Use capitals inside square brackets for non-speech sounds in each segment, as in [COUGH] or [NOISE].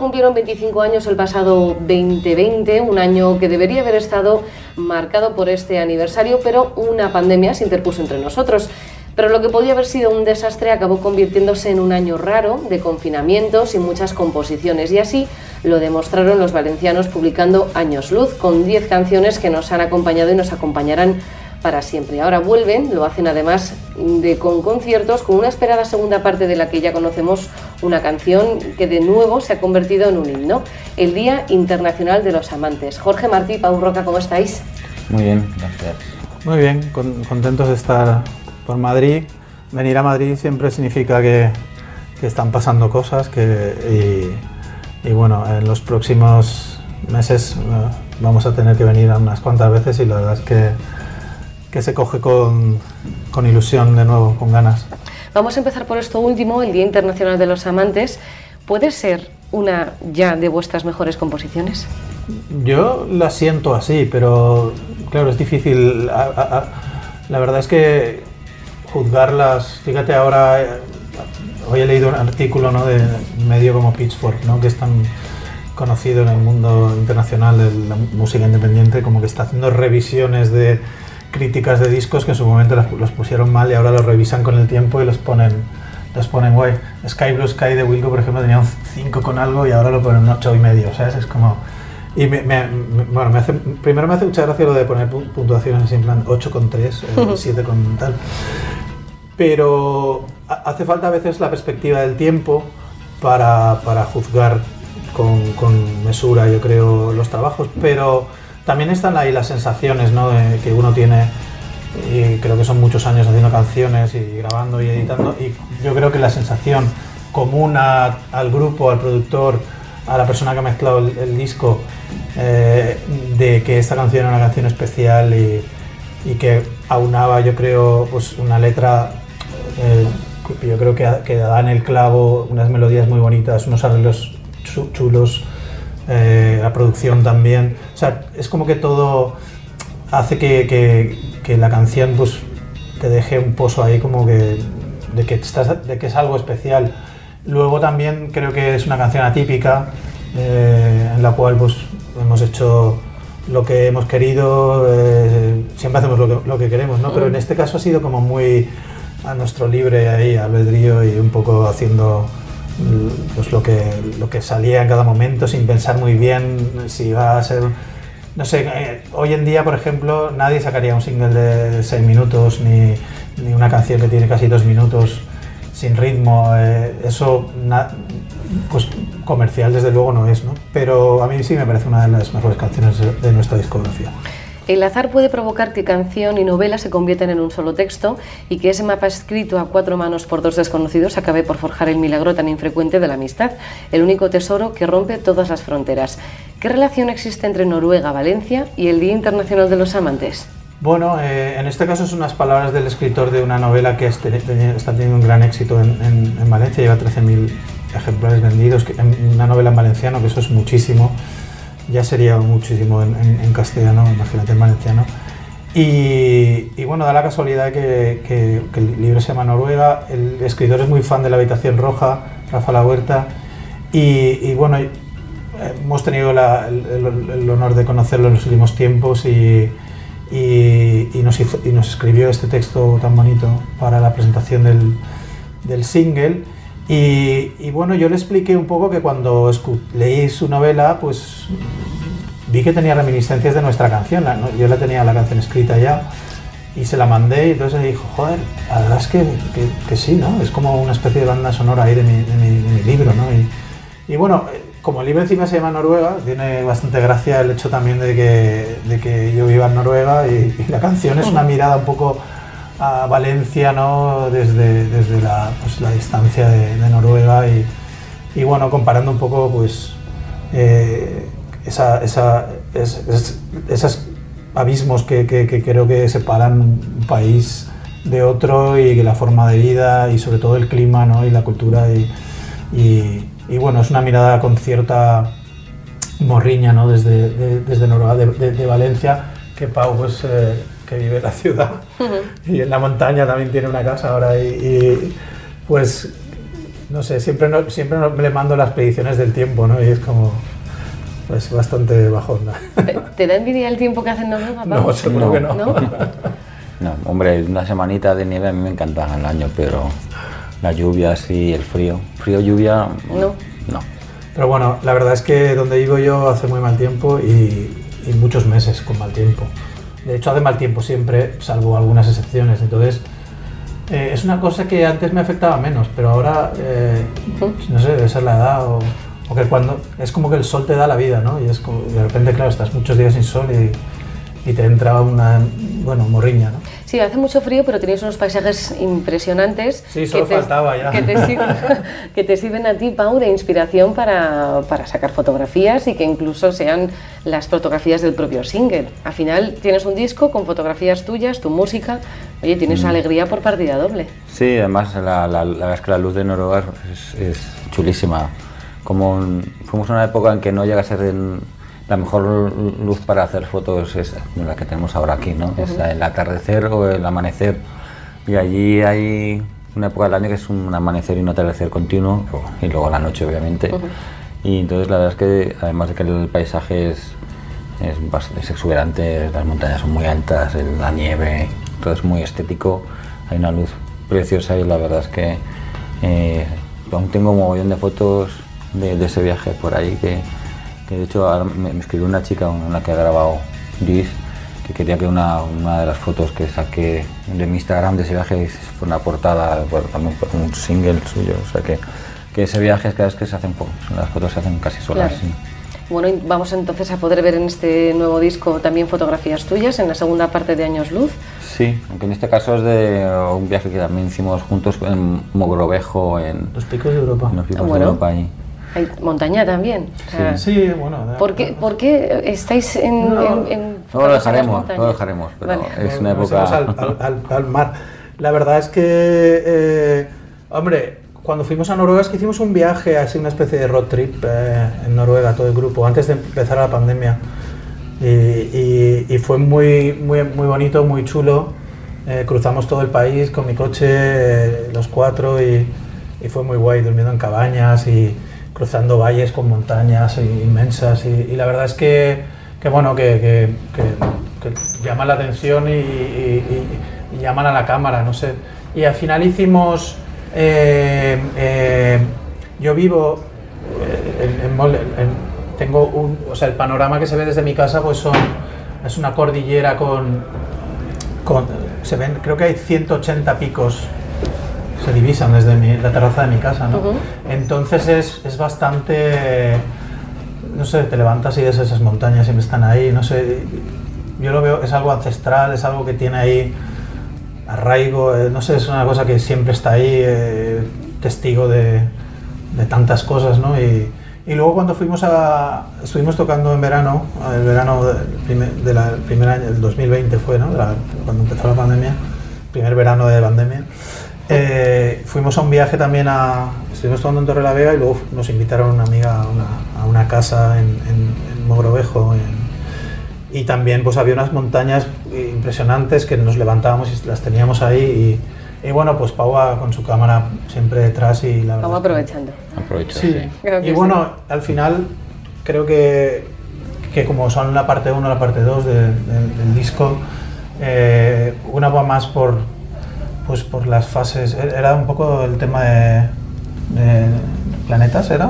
cumplieron 25 años el pasado 2020, un año que debería haber estado marcado por este aniversario, pero una pandemia se interpuso entre nosotros. Pero lo que podía haber sido un desastre acabó convirtiéndose en un año raro de confinamientos y muchas composiciones. Y así lo demostraron los valencianos publicando Años Luz, con 10 canciones que nos han acompañado y nos acompañarán para siempre. Ahora vuelven, lo hacen además de con conciertos, con una esperada segunda parte de la que ya conocemos, una canción que de nuevo se ha convertido en un himno, el Día Internacional de los Amantes. Jorge Martí, Pau Roca, ¿cómo estáis? Muy bien, gracias. Muy bien, contentos de estar por Madrid. Venir a Madrid siempre significa que, están pasando cosas que, y, bueno, en los próximos meses eh, vamos a tener que venir unas cuantas veces y la verdad es que, que se coge con, con ilusión de nuevo, con ganas. Vamos a empezar por esto último, el Día Internacional de los Amantes. ¿Puede ser una ya de vuestras mejores composiciones? Yo la siento así, pero claro, es difícil. La verdad es que juzgarlas, fíjate ahora, eh, hoy he leído un artículo ¿no? de medio como Pitchfork, ¿no? que es tan conocido en el mundo internacional de la música independiente, como que está haciendo revisiones de críticas de discos que en su momento los pusieron mal y ahora los revisan con el tiempo y los ponen los ponen guay. Sky Blue Sky de Wilco, por ejemplo, tenía un 5 con algo y ahora lo ponen un 8 y medio, ¿sabes? Es como... Y me, bueno, me hace, primero me hace mucha gracia lo de poner puntuaciones en plan 8 con 3, 7 con tal pero hace falta a veces la perspectiva del tiempo para, para juzgar con, con, mesura, yo creo, los trabajos, pero también están ahí las sensaciones ¿no? que uno tiene, creo que son muchos años haciendo canciones y grabando y editando, y yo creo que la sensación común al grupo, al productor, a la persona que ha mezclado el, disco, eh, de que esta canción era una canción especial y, y que aunaba, yo creo, pues una letra eh, yo creo que, que da en el clavo unas melodías muy bonitas, unos arreglos chulos, eh, la producción también. O sea, es como que todo hace que, que, la canción pues, te deje un pozo ahí como que de que, estás, de que es algo especial. Luego también creo que es una canción atípica eh, en la cual pues, hemos hecho lo que hemos querido, siempre hacemos lo que, lo que queremos, ¿no? pero en este caso ha sido como muy a nuestro libre ahí, albedrío y un poco haciendo mm, pues lo que, lo que salía en cada momento sin pensar muy bien si iba a ser... No sé, eh, hoy en día, por ejemplo, nadie sacaría un single de 6 minutos ni, ni, una canción que tiene casi 2 minutos sin ritmo. Eh, eso, pues comercial desde luego no es, ¿no? Pero a mí sí me parece una de las mejores canciones de nuestra discografía. El azar puede provocar que canción y novela se conviertan en un solo texto y que ese mapa escrito a cuatro manos por dos desconocidos acabe por forjar el milagro tan infrecuente de la amistad, el único tesoro que rompe todas las fronteras. ¿Qué relación existe entre Noruega, Valencia y el Día Internacional de los Amantes? Bueno, eh, en este caso son unas palabras del escritor de una novela que está teniendo un gran éxito en, Valencia, lleva 13.000 ejemplares vendidos, una novela en valenciano, que eso es muchísimo ya sería muchísimo en, castellano, imagínate en valenciano. Y, bueno, da la casualidad que, el libro se llama Noruega, el escritor es muy fan de La Habitación Roja, Rafa La Huerta, y, bueno, hemos tenido el, honor de conocerlo en los últimos tiempos y, nos, escribió este texto tan bonito para la presentación del single. Y, bueno, yo le expliqué un poco que cuando leí su novela, pues vi que tenía reminiscencias de nuestra canción. Yo la tenía la canción escrita ya y se la mandé y entonces me dijo, joder, la verdad es que, que, sí, ¿no? Es como una especie de banda sonora ahí de mi, de mi, libro, ¿no? Y, bueno, como el libro encima se llama Noruega, tiene bastante gracia el hecho también de que, de que yo viva en Noruega y la canción es una mirada un poco a Valencia ¿no? desde, desde la, pues, la distancia de, Noruega y, y, bueno, comparando un poco pues eh, esa, esa, esos abismos que, que, creo que separan un país de otro y la forma de vida y sobre todo el clima ¿no? y la cultura y, y, bueno, es una mirada con cierta morriña ¿no? desde, desde Noruega, de, de, Valencia, que Pau pues... Eh, que vive en la ciudad y en la montaña también tiene una casa ahora y, pues no sé, siempre, no, siempre le mando las predicciones del tiempo, ¿no? Y es como pues bastante bajón. ¿Te, da envidia el tiempo que hacen Noruega? No, seguro que no. [LAUGHS] ¿No? hombre, una semanita de nieve a mí me encanta el año, pero la lluvia sí, el frío. Frío, lluvia, no. No. Pero bueno, la verdad es que donde vivo yo hace muy mal tiempo y, muchos meses con mal tiempo. De hecho, hace mal tiempo siempre, salvo algunas excepciones. Entonces, eh, es una cosa que antes me afectaba menos, pero ahora, eh, no sé, debe ser la edad o, que cuando es como que el sol te da la vida, ¿no? Y es como, de repente, claro, estás muchos días sin sol y, y te entra una, bueno, morriña, ¿no? Sí, hace mucho frío, pero tenéis unos paisajes impresionantes. Sí, solo que faltaba ya. Que te, sirven, [LAUGHS] que te, sirven, a ti, Pau, de inspiración para, para, sacar fotografías y que incluso sean las fotografías del propio single. Al final tienes un disco con fotografías tuyas, tu música. Oye, tienes mm. alegría por partida doble. Sí, además la, la, la verdad es que la luz de Noruega es, es chulísima. Como fuimos en una época en que no llega a ser... En, la mejor luz para hacer fotos es la que tenemos ahora aquí, ¿no? Es el atardecer o el amanecer. Y allí hay una época del año que es un amanecer y un atardecer continuo, y luego la noche, obviamente. Y entonces la verdad es que, además de que el paisaje es, es, exuberante, las montañas son muy altas, la nieve, todo es muy estético, hay una luz preciosa y la verdad es que eh, aún tengo un montón de fotos de, de ese viaje por ahí que de hecho me, escribió una chica, una que ha grabado Gis, que quería que una, una, de las fotos que saqué de mi Instagram de ese viaje fue una portada, bueno, también un single suyo, o sea que, que ese viaje es cada vez que se hacen las fotos se hacen casi solas. Bueno, vamos entonces a poder ver en este nuevo disco también fotografías tuyas en la segunda parte de Años Luz. Sí, aunque en este caso es de un viaje que también hicimos juntos en Mogrovejo, en los picos de Europa. En los picos de Europa. Y, hay montaña también. sí, bueno. ¿Por qué, ¿Por qué, estáis en.? No, en, lo dejaremos, lo dejaremos, pero es una época. Al, al, mar. La verdad es que. Eh, hombre, cuando fuimos a Noruega es que hicimos un viaje, así una especie de road trip eh, en Noruega, todo el grupo, antes de empezar la pandemia. Y, y, fue muy, muy, muy bonito, muy chulo. Eh, cruzamos todo el país con mi coche, los cuatro, y, y, fue muy guay, durmiendo en cabañas y cruzando valles con montañas inmensas y, la verdad es que, que bueno, que, que, llaman la atención y, y, llaman a la cámara, no sé. Y al final hicimos, eh, eh, yo vivo eh, en, tengo un, o sea, el panorama que se ve desde mi casa pues son, es una cordillera con, con se ven, creo que hay 180 picos se divisan desde la terraza de mi casa, ¿no? Entonces es, es, bastante, no sé, te levantas y ves esas montañas, siempre están ahí, no sé, yo lo veo, es algo ancestral, es algo que tiene ahí arraigo, eh, no sé, es una cosa que siempre está ahí, eh, testigo de, de, tantas cosas, ¿no? Y, y, luego cuando fuimos a, estuvimos tocando en verano, el verano del primer, de la, primer año, el 2020 fue, ¿no? cuando empezó la pandemia, primer verano de pandemia. Eh, fuimos a un viaje también a. Estuvimos tomando en Torre la Vega y luego nos invitaron una amiga a una, a una casa en, en, Mogrovejo. y también pues había unas montañas impresionantes que nos levantábamos y las teníamos ahí. Y, y bueno, pues Pau con su cámara siempre detrás y la verdad. aprovechando. Aprovecho, sí. Y bueno, al final creo que, que como son la parte 1 la parte 2 del disco, eh, una va más por pues por las fases. E-, era un poco el tema de, planetas, ¿era?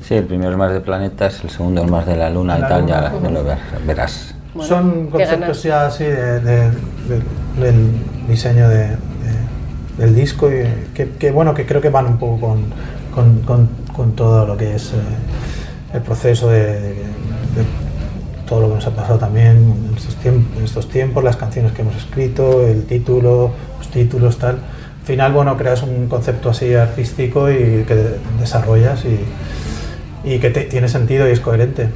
Sí, el primero es más de planetas, el segundo es más de la luna y tal, ya lo verás. Son conceptos ya así de, del diseño del disco y que, bueno, que creo que van un poco con, con, con, todo lo que es eh, el proceso de, todo lo que nos ha pasado también en estos, tiempos, en estos tiempos, las canciones que hemos escrito, el título, títulos, tal. Al final, bueno, creas un concepto así artístico y que desarrollas y, y que tiene sentido y es coherente.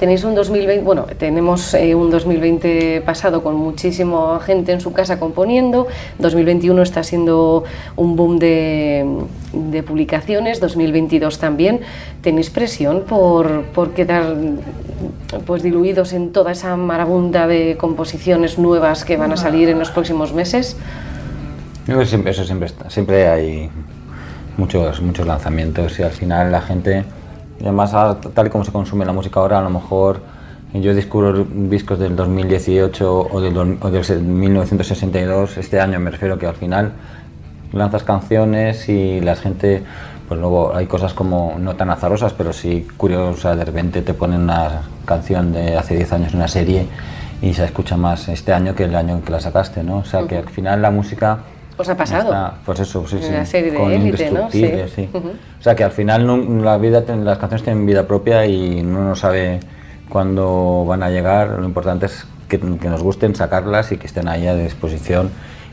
Tenéis un 2020, bueno, tenemos eh, un 2020 pasado con muchísima gente en su casa componiendo, 2021 está siendo un boom de, de publicaciones, 2022 también. ¿Tenéis presión por, por, quedar pues diluidos en toda esa marabunta de composiciones nuevas que van a salir en los próximos meses? Siempre, eso siempre está, siempre hay muchos, muchos lanzamientos y al final la gente, además tal y como se consume la música ahora, a lo mejor yo descubro discos del 2018 o del, o del 1962, este año me refiero que al final lanzas canciones y la gente, pues luego hay cosas como no tan azarosas, pero sí curiosas, de repente te ponen una canción de hace 10 años en una serie y se escucha más este año que el año en que la sacaste, ¿no? O sea que al final la música... Os ha pasado. pues eso, sí, sí. La serie de con élite, ¿no? Sí. sí. O sea que al final la vida, las canciones tienen vida propia y uno no sabe cuándo van a llegar. Lo importante es que, que nos gusten, sacarlas y que estén ahí a disposición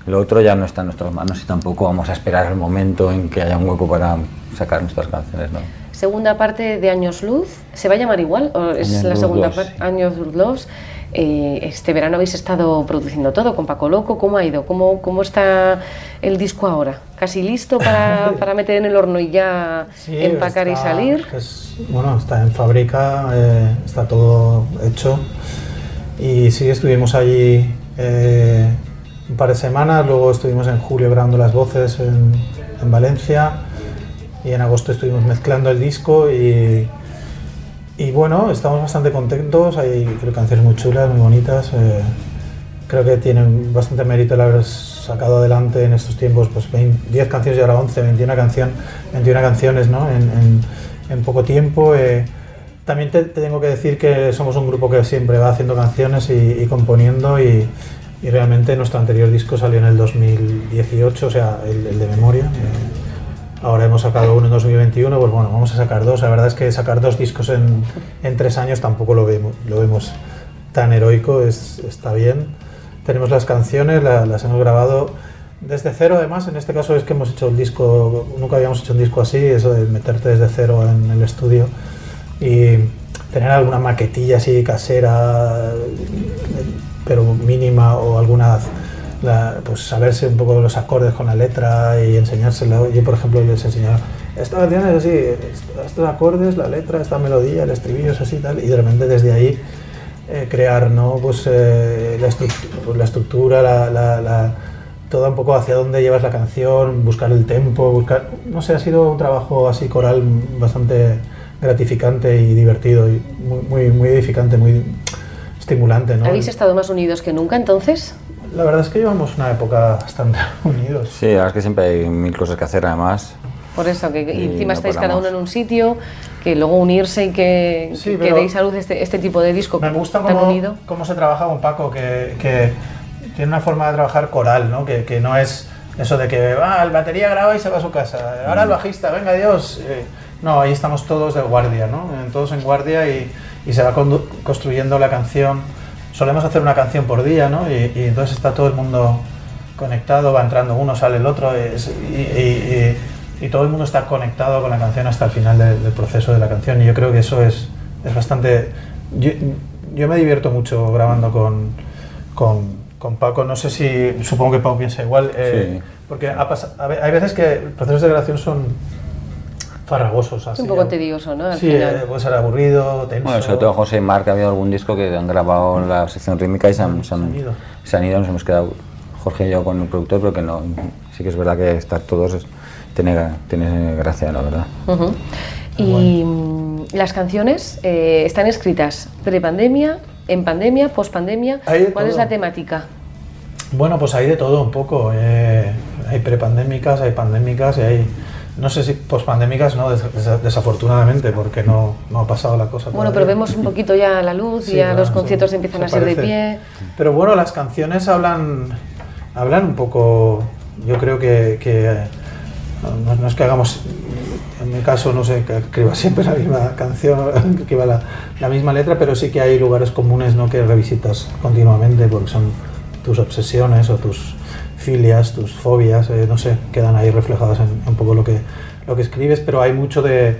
lo otro ya no está en nuestras manos y tampoco vamos a esperar el momento en que haya un hueco para sacar nuestras canciones. ¿no? Segunda parte de Años Luz, ¿se va a llamar igual? ¿O es la segunda parte? Años Luz. Eh, este verano habéis estado produciendo todo con Paco Loco. ¿Cómo ha ido? ¿Cómo, cómo está el disco ahora? ¿Casi listo para, [LAUGHS] para meter en el horno y ya empacar y salir? bueno, está en fábrica, eh, está todo hecho. Y sí, estuvimos allí eh, un par de semanas, luego estuvimos en julio grabando las voces en, en Valencia y en agosto estuvimos mezclando el disco y, y bueno, estamos bastante contentos, hay creo, canciones muy chulas, muy bonitas, eh, creo que tienen bastante mérito el haber sacado adelante en estos tiempos pues 10 canciones y ahora 11, 21, canción, 21 canciones ¿no? en, poco tiempo. Eh, también te, tengo que decir que somos un grupo que siempre va haciendo canciones y, y componiendo y, y realmente nuestro anterior disco salió en el 2018, o sea, el, de memoria. Eh, ahora hemos sacado uno en 2021, pues bueno, vamos a sacar dos. La verdad es que sacar dos discos en, en tres años tampoco lo vemos, lo vemos tan heroico, es, está bien. Tenemos las canciones, las hemos grabado desde cero, además, en este caso es que hemos hecho el disco, nunca habíamos hecho un disco así, eso de meterte desde cero en el estudio y tener alguna maquetilla así casera pero mínima o alguna, pues saberse un poco los acordes con la letra y enseñárselo. Yo, por ejemplo, les enseñaba, esta canción así, estos acordes, la letra, esta melodía, el estribillo es así tal, y de repente desde ahí eh, crear, ¿no? Pues eh, la, pues, la, estructura, la, la, todo un poco hacia dónde llevas la canción, buscar el tempo, buscar, no sé, ha sido un trabajo así coral bastante gratificante y divertido y muy, muy, muy edificante, muy estimulante. ¿no? ¿Habéis estado más unidos que nunca entonces? La verdad es que llevamos una época bastante [LAUGHS] unidos. Sí, la verdad es que siempre hay mil cosas que hacer además. Por eso, que encima estáis cada uno en un sitio, que luego unirse y que, que, deis a luz este, este, tipo de disco Me gusta cómo, cómo se trabaja con Paco, que, que, tiene una forma de trabajar coral, ¿no? Que, que no es eso de que ah, el batería graba y se va a su casa, ahora el mm. bajista, venga Dios. Eh, no, ahí estamos todos de guardia, ¿no? Todos en guardia y y se va construyendo la canción. Solemos hacer una canción por día, ¿no? Y, entonces está todo el mundo conectado, va entrando uno, sale el otro, y, y, todo el mundo está conectado con la canción hasta el final del proceso de la canción. Y yo creo que eso es, es bastante... Yo, yo, me divierto mucho grabando con, con, con, Paco, no sé si, supongo que Paco piensa igual, eh, porque ha hay veces que procesos de grabación son farragosos. Así, un poco tedioso, ¿no? sí, eh, puede ser aburrido, tenso. Bueno, sobre todo José y Marc, ha habido algún disco que han grabado en la sección rítmica y se han, se han, ido. se han ido, nos hemos quedado Jorge y yo con el productor, pero que no, sí que es verdad que estar todos tiene, tiene gracia, la verdad. Y mm, las canciones eh, están escritas pre-pandemia, en pandemia, post-pandemia. ¿Cuál es la temática? Bueno, pues hay de todo un poco. Eh, hay prepandémicas, hay pandémicas y hay no sé si pospandémicas, no, desafortunadamente, porque no, no, ha pasado la cosa. Bueno, pero vemos un poquito ya la luz, y ya los conciertos empiezan a ser de pie. Pero bueno, las canciones hablan, hablan un poco, yo creo que, que no, es que hagamos, en mi caso, no sé, que escriba siempre la misma canción, [LAUGHS] que escriba la, la, misma letra, pero sí que hay lugares comunes ¿no? que revisitas continuamente porque son tus obsesiones o tus filias, tus fobias, eh, no sé, quedan ahí reflejadas en, un poco lo que, lo que escribes, pero hay mucho de,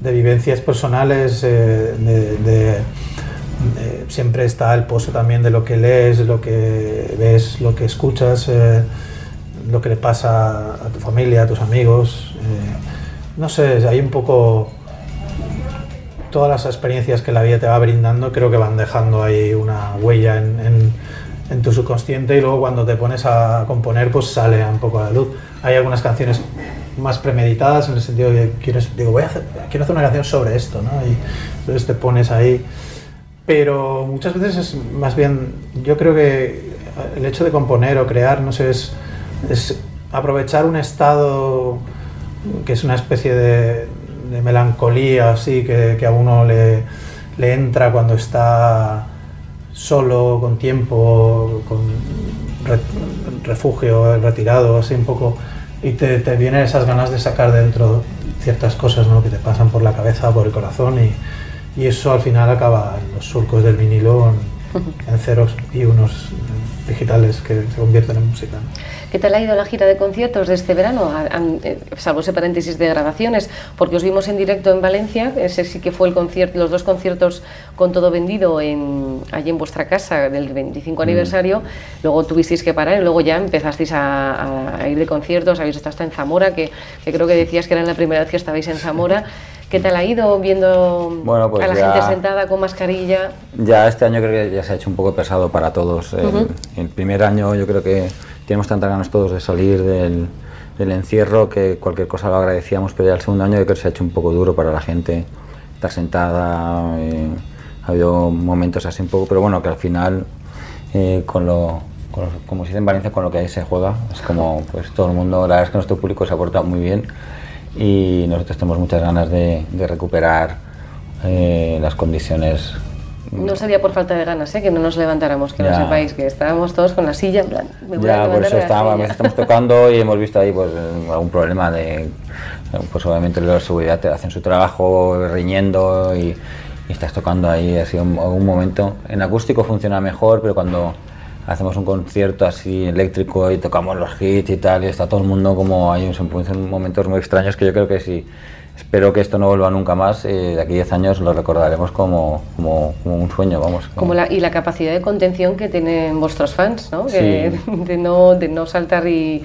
vivencias personales, eh, de, siempre está el pozo también de lo que lees, lo que ves, lo que escuchas, eh, lo que le pasa a tu familia, a tus amigos. no sé, hay un poco todas las experiencias que la vida te va brindando, creo que van dejando ahí una huella en tu subconsciente y luego cuando te pones a componer pues sale un poco a la luz. Hay algunas canciones más premeditadas en el sentido de quieres, digo, voy a hacer, quiero hacer una canción sobre esto, ¿no? Y entonces te pones ahí. Pero muchas veces es más bien, yo creo que el hecho de componer o crear, no sé, es, aprovechar un estado que es una especie de, de melancolía así que, que a uno le, le entra cuando está solo, con tiempo, con refugio, retirado, así un poco, y te, te, vienen esas ganas de sacar dentro ciertas cosas ¿no? que te pasan por la cabeza, por el corazón, y, y eso al final acaba en los surcos del vinilo, en, [LAUGHS] en ceros y unos digitales que se convierten en música. ¿Qué tal ha ido la gira de conciertos de este verano? Eh, salvo ese paréntesis de grabaciones, porque os vimos en directo en Valencia, ese sí que fue el concierto, los dos conciertos con todo vendido en, allí en vuestra casa del 25 mm. aniversario, luego tuvisteis que parar y luego ya empezasteis a, a ir de conciertos, habéis estado hasta en Zamora, que, que, creo que decías que era la primera vez que estabais en Zamora. [LAUGHS] ¿Qué tal ha ido viendo bueno, pues a la ya, gente sentada con mascarilla? Ya este año creo que ya se ha hecho un poco pesado para todos. El, uh -huh. el primer año yo creo que tenemos tantas ganas todos de salir del, del, encierro que cualquier cosa lo agradecíamos, pero ya el segundo año yo creo que se ha hecho un poco duro para la gente estar sentada. Eh, ha habido momentos así un poco, pero bueno, que al final, eh, con lo, con lo, como se dice en Valencia, con lo que ahí se juega, es como pues todo el mundo, la verdad es que nuestro público se ha portado muy bien y nosotros tenemos muchas ganas de, de recuperar eh, las condiciones no sería por falta de ganas, ¿eh? que no nos levantáramos, que ya. lo sepáis, que estábamos todos con la silla, en plan, me voy ya, a por eso estábamos, estamos tocando y hemos visto ahí pues, algún problema de, pues obviamente los de seguridad te hacen su trabajo riñendo y, y estás tocando ahí, ha sido un, un, momento, en acústico funciona mejor, pero cuando hacemos un concierto así eléctrico y tocamos los hits y tal, y está todo el mundo como, hay un, momentos muy extraños que yo creo que sí espero que esto no vuelva nunca más. Eh, de aquí 10 años lo recordaremos como, como, como un sueño, vamos. Como... como la, y la capacidad de contención que tienen vuestros fans, ¿no? Sí. Que, [LAUGHS] de, no, de no saltar y,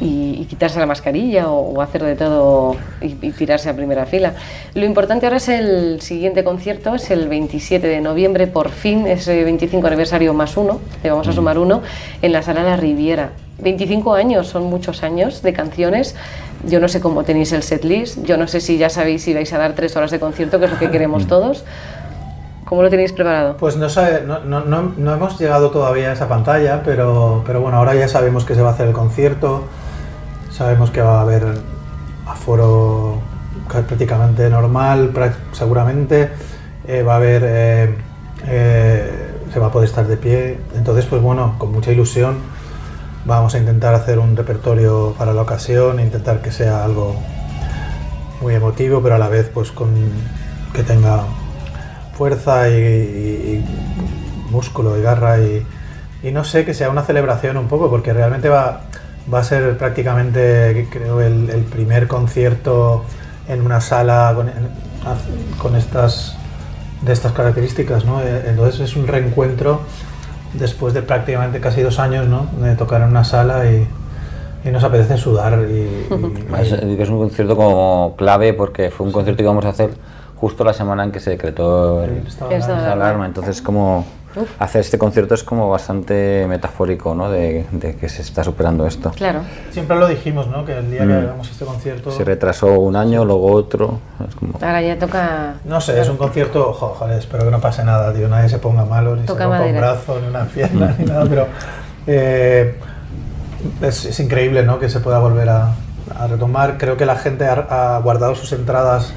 y, y, quitarse la mascarilla o, o hacer de todo y, y, tirarse a primera fila. Lo importante ahora es el siguiente concierto, es el 27 de noviembre, por fin, ese 25 aniversario más uno, le vamos a Mm. sumar uno, en la sala La Riviera. 25 años, son muchos años de canciones. Yo no sé cómo tenéis el set list, yo no sé si ya sabéis si vais a dar tres horas de concierto, que es lo que queremos todos. ¿Cómo lo tenéis preparado? Pues no, sabe, no, no, no, hemos llegado todavía a esa pantalla, pero, pero bueno, ahora ya sabemos que se va a hacer el concierto, sabemos que va a haber aforo prácticamente normal, seguramente, eh, va a haber, eh, eh, se va a poder estar de pie, entonces pues bueno, con mucha ilusión vamos a intentar hacer un repertorio para la ocasión, intentar que sea algo muy emotivo, pero a la vez pues con que tenga fuerza y, y, y músculo y garra y, y, no sé, que sea una celebración un poco, porque realmente va, va a ser prácticamente, creo, el, el primer concierto en una sala con, con, estas de estas características, ¿no? Entonces es un reencuentro después de prácticamente casi dos años, ¿no? De tocar en una sala y, y nos apetece sudar. Y, y, [LAUGHS] es, es, un concierto como clave porque fue un concierto que íbamos a hacer justo la semana en que se decretó el, el la alarma. Entonces, como Uf. hacer este concierto es como bastante metafórico, ¿no? De, de, que se está superando esto. Claro. Siempre lo dijimos, ¿no? Que el día mm. que hagamos este concierto... Se retrasó un año, luego otro... Es como... Ahora ya toca... No sé, es un concierto... Joder, espero que no pase nada, tío. Nadie se ponga malo, ni toca se rompa un brazo, ni una pierna, ni nada, pero... Eh, es, es, increíble, ¿no? Que se pueda volver a, a retomar. Creo que la gente ha, ha guardado sus entradas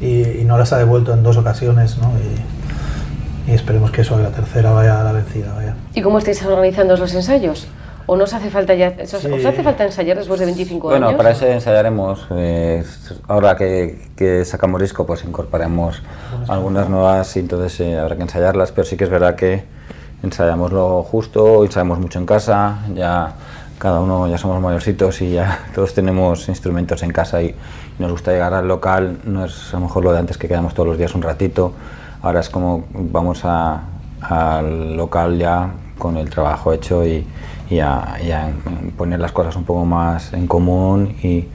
y, y, no las ha devuelto en dos ocasiones, ¿no? Y, y esperemos que eso, la tercera, vaya a la vencida. Vaya. ¿Y cómo estáis organizando los ensayos? ¿O no os hace falta ya, ¿os, sí. ¿os hace falta ensayar después de 25 bueno, años? Bueno, para eso ensayaremos. Eh, ahora que, que, sacamos disco, pues incorporaremos algunas nuevas y entonces eh, habrá que ensayarlas, pero sí que es verdad que ensayamos lo justo, ensayamos mucho en casa, ya cada uno ya somos mayorcitos y ya [LAUGHS] todos tenemos instrumentos en casa y nos gusta llegar al local, no es a lo mejor lo de antes que quedamos todos los días un ratito, ahora es como vamos a, al local ya con el trabajo hecho y, y, a, y a poner las cosas un poco más en común y,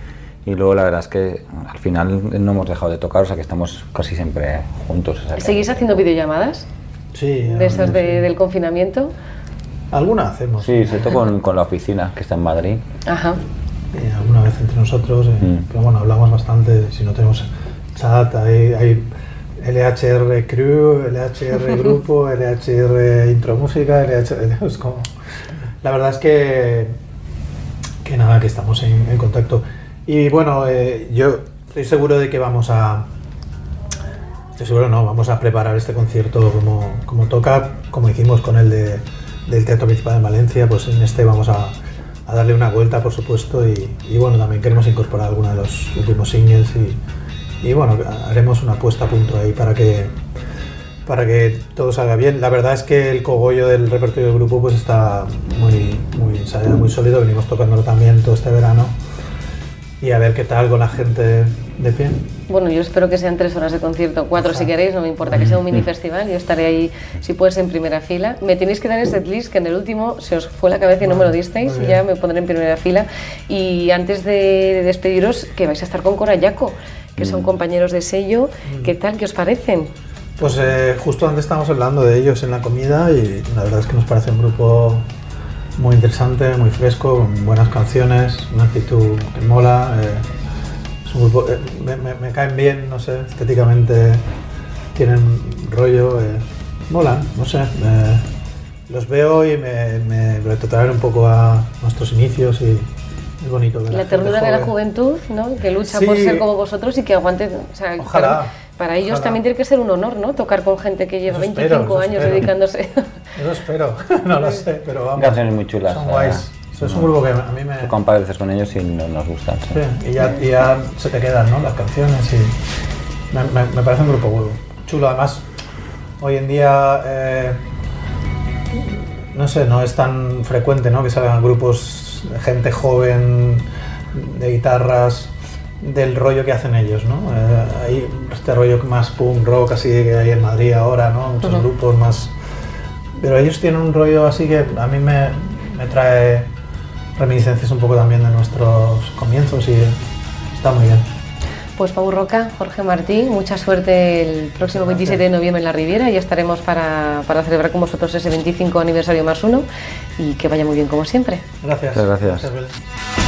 y luego la verdad es que al final no hemos dejado de tocar, o sea que estamos casi siempre juntos. O sea ¿Seguís haciendo videollamadas? Sí. ¿De esas de, del confinamiento? Alguna hacemos. Sí, se con, con la oficina que está en Madrid. Ajá. Eh, alguna vez entre nosotros, eh, Mm. pero bueno, hablamos bastante, si no tenemos chat, hay, hay LHR Crew, LHR [LAUGHS] Grupo, LHR Intro Música, LHR... [LAUGHS] Es como... La verdad es que, que nada, que estamos en, en contacto. Y bueno, eh, yo estoy seguro de que vamos a... Estoy seguro, no, vamos a preparar este concierto como, como toca, como hicimos con el de, del Teatro Principal de Valencia, pues en este vamos a, a darle una vuelta, por supuesto, y, bueno, también queremos incorporar algunos de los últimos singles y, bueno, haremos una puesta a punto ahí para que, para que todo salga bien. La verdad es que el cogollo del repertorio del grupo pues está muy, muy sólido, venimos tocándolo también todo este verano y a ver qué tal con la gente de pie. Bueno, yo espero que sean tres horas de concierto, cuatro si queréis, no me importa que sea un mini festival, yo estaré ahí, si puedes, en primera fila. Me tenéis que dar el setlist, que en el último se os fue la cabeza y no me lo disteis, ya me pondré en primera fila. Y antes de despediros, que vais a estar con Corayaco, que son compañeros de sello, ¿qué tal? ¿Qué os parecen? Pues eh, justo antes estábamos hablando de ellos en la comida y la verdad es que nos parece un grupo muy interesante, muy fresco, con buenas canciones, una actitud que mola. eh, es un grupo, eh, me, me- me caen bien, no sé, estéticamente tienen rollo, eh, molan, no sé. los veo y me, me retrotraen un poco a nuestros inicios y es bonito. La ternura de la juventud, ¿no? Que lucha Sí. por ser como vosotros y que aguante. O sea, Ojalá, para, ellos ojalá. también tiene que ser un honor, ¿no? Tocar con gente que lleva Eso 25 espero, eso años espero. dedicándose. Eso espero, [LAUGHS] no lo sé, pero vamos. Canciones muy chulas, Son guays. Eso es un grupo que a mí me... Tú compareces con ellos y no nos gustan. sí. Sí, y ya, y ya se te quedan ¿no? las canciones y me, me- me parece un grupo chulo. Además, hoy en día, eh, no sé, no es tan frecuente ¿no? que salgan grupos de gente joven, de guitarras, del rollo que hacen ellos. ¿no? Eh, hay este rollo más punk rock así que hay en Madrid ahora, ¿no? muchos grupos más... Pero ellos tienen un rollo así que a mí me, me trae reminiscencias un poco también de nuestros comienzos y está muy bien. Pues Pau Roca, Jorge Martí, mucha suerte el próximo 27 de noviembre en la Riviera y estaremos para, para celebrar con vosotros ese 25 aniversario más uno y que vaya muy bien como siempre. Gracias. Muchas gracias. Belén.